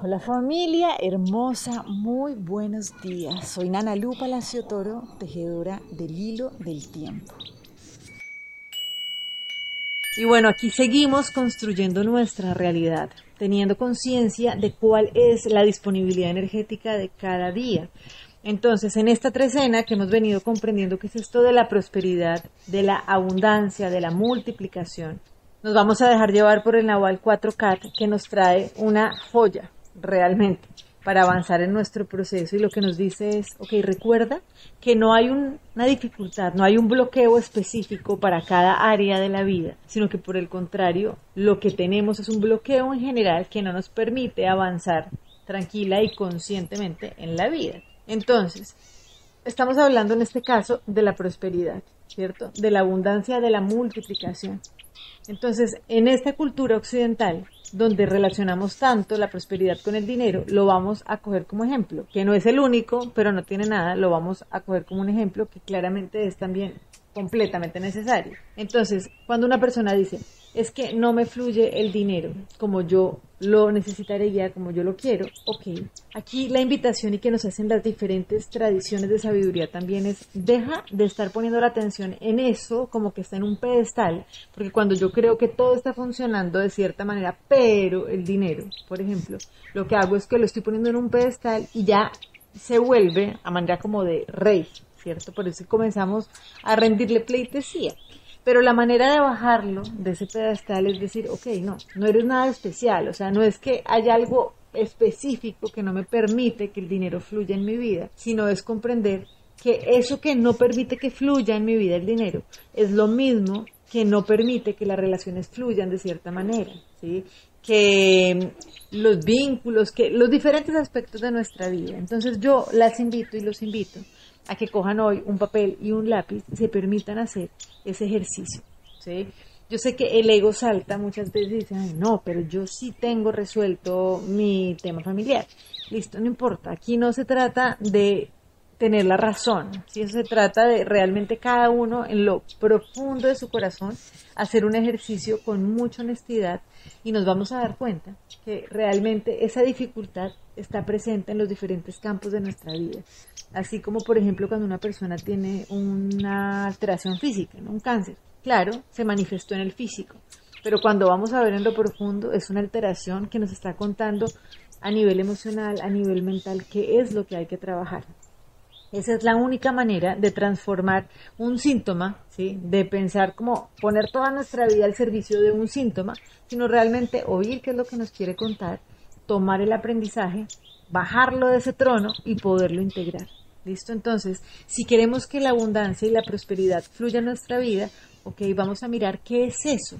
Hola familia hermosa, muy buenos días. Soy Nana Lu Palacio Toro, tejedora del hilo del tiempo. Y bueno, aquí seguimos construyendo nuestra realidad, teniendo conciencia de cuál es la disponibilidad energética de cada día. Entonces, en esta trecena que hemos venido comprendiendo que es esto de la prosperidad, de la abundancia, de la multiplicación, nos vamos a dejar llevar por el Naval 4CAT que nos trae una joya realmente para avanzar en nuestro proceso. Y lo que nos dice es, ok, recuerda que no hay una dificultad, no hay un bloqueo específico para cada área de la vida, sino que por el contrario, lo que tenemos es un bloqueo en general que no nos permite avanzar tranquila y conscientemente en la vida. Entonces, estamos hablando en este caso de la prosperidad, ¿cierto? De la abundancia, de la multiplicación. Entonces, en esta cultura occidental, donde relacionamos tanto la prosperidad con el dinero, lo vamos a coger como ejemplo, que no es el único, pero no tiene nada, lo vamos a coger como un ejemplo que claramente es también completamente necesario. Entonces, cuando una persona dice, es que no me fluye el dinero como yo lo necesitaría, como yo lo quiero, ok. Aquí la invitación y que nos hacen las diferentes tradiciones de sabiduría también es, deja de estar poniendo la atención en eso como que está en un pedestal, porque cuando yo creo que todo está funcionando de cierta manera, pero el dinero, por ejemplo, lo que hago es que lo estoy poniendo en un pedestal y ya se vuelve a manera como de rey, ¿cierto? Por eso comenzamos a rendirle pleitesía. Pero la manera de bajarlo de ese pedestal es decir, ok, no, no eres nada especial, o sea, no es que haya algo específico que no me permite que el dinero fluya en mi vida, sino es comprender que eso que no permite que fluya en mi vida el dinero es lo mismo que no permite que las relaciones fluyan de cierta manera, ¿sí? Que los vínculos, que los diferentes aspectos de nuestra vida. Entonces yo las invito y los invito a que cojan hoy un papel y un lápiz y se permitan hacer ese ejercicio. ¿sí? Yo sé que el ego salta muchas veces y dice, no, pero yo sí tengo resuelto mi tema familiar. Listo, no importa. Aquí no se trata de tener la razón, si eso se trata de realmente cada uno en lo profundo de su corazón hacer un ejercicio con mucha honestidad y nos vamos a dar cuenta que realmente esa dificultad está presente en los diferentes campos de nuestra vida. Así como, por ejemplo, cuando una persona tiene una alteración física, un cáncer, claro, se manifestó en el físico, pero cuando vamos a ver en lo profundo es una alteración que nos está contando a nivel emocional, a nivel mental, qué es lo que hay que trabajar. Esa es la única manera de transformar un síntoma, ¿sí? de pensar como poner toda nuestra vida al servicio de un síntoma, sino realmente oír qué es lo que nos quiere contar, tomar el aprendizaje, bajarlo de ese trono y poderlo integrar. ¿Listo? Entonces, si queremos que la abundancia y la prosperidad fluya en nuestra vida, ok, vamos a mirar qué es eso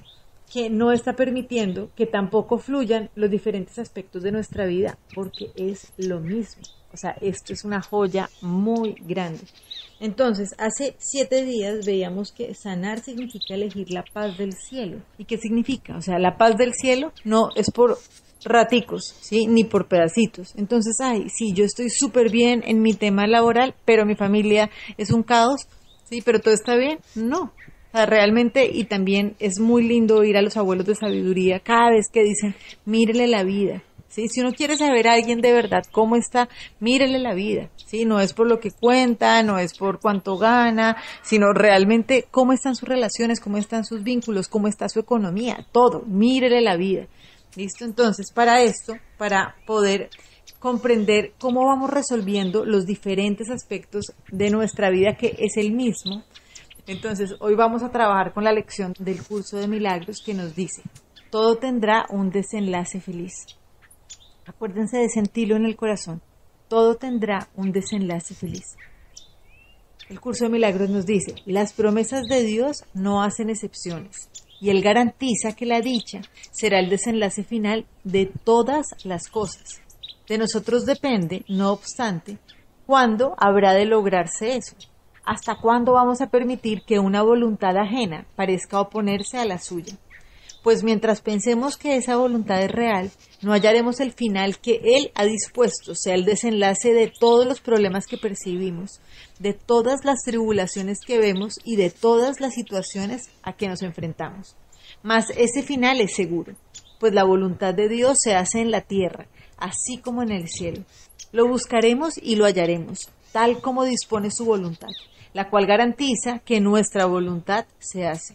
que no está permitiendo que tampoco fluyan los diferentes aspectos de nuestra vida, porque es lo mismo. Sea, esto es una joya muy grande. Entonces, hace siete días veíamos que sanar significa elegir la paz del cielo. ¿Y qué significa? O sea, la paz del cielo no es por raticos, ¿sí? Ni por pedacitos. Entonces, ay, sí, yo estoy súper bien en mi tema laboral, pero mi familia es un caos, ¿sí? Pero todo está bien. No. O sea, realmente, y también es muy lindo oír a los abuelos de sabiduría cada vez que dicen, mírele la vida, ¿sí? Si uno quiere saber a alguien de verdad cómo está, mírele la vida, ¿sí? No es por lo que cuenta, no es por cuánto gana, sino realmente cómo están sus relaciones, cómo están sus vínculos, cómo está su economía, todo, mírele la vida. ¿Listo? Entonces, para esto, para poder comprender cómo vamos resolviendo los diferentes aspectos de nuestra vida que es el mismo, entonces hoy vamos a trabajar con la lección del curso de milagros que nos dice, todo tendrá un desenlace feliz. Acuérdense de sentirlo en el corazón, todo tendrá un desenlace feliz. El curso de milagros nos dice, las promesas de Dios no hacen excepciones y Él garantiza que la dicha será el desenlace final de todas las cosas. De nosotros depende, no obstante, cuándo habrá de lograrse eso. ¿Hasta cuándo vamos a permitir que una voluntad ajena parezca oponerse a la suya? Pues mientras pensemos que esa voluntad es real, no hallaremos el final que Él ha dispuesto, sea el desenlace de todos los problemas que percibimos, de todas las tribulaciones que vemos y de todas las situaciones a que nos enfrentamos. Mas ese final es seguro, pues la voluntad de Dios se hace en la tierra, así como en el cielo. Lo buscaremos y lo hallaremos, tal como dispone su voluntad, la cual garantiza que nuestra voluntad se hace.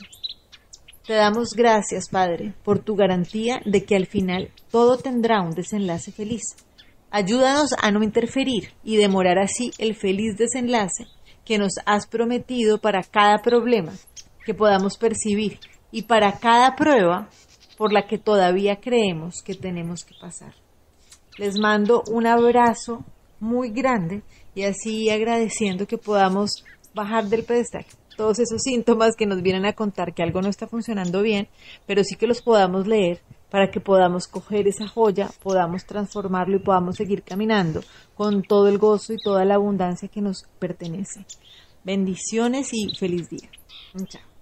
Te damos gracias, Padre, por tu garantía de que al final todo tendrá un desenlace feliz. Ayúdanos a no interferir y demorar así el feliz desenlace que nos has prometido para cada problema que podamos percibir y para cada prueba por la que todavía creemos que tenemos que pasar. Les mando un abrazo muy grande y así agradeciendo que podamos bajar del pedestal todos esos síntomas que nos vienen a contar que algo no está funcionando bien, pero sí que los podamos leer para que podamos coger esa joya, podamos transformarlo y podamos seguir caminando con todo el gozo y toda la abundancia que nos pertenece. Bendiciones y feliz día. Chao.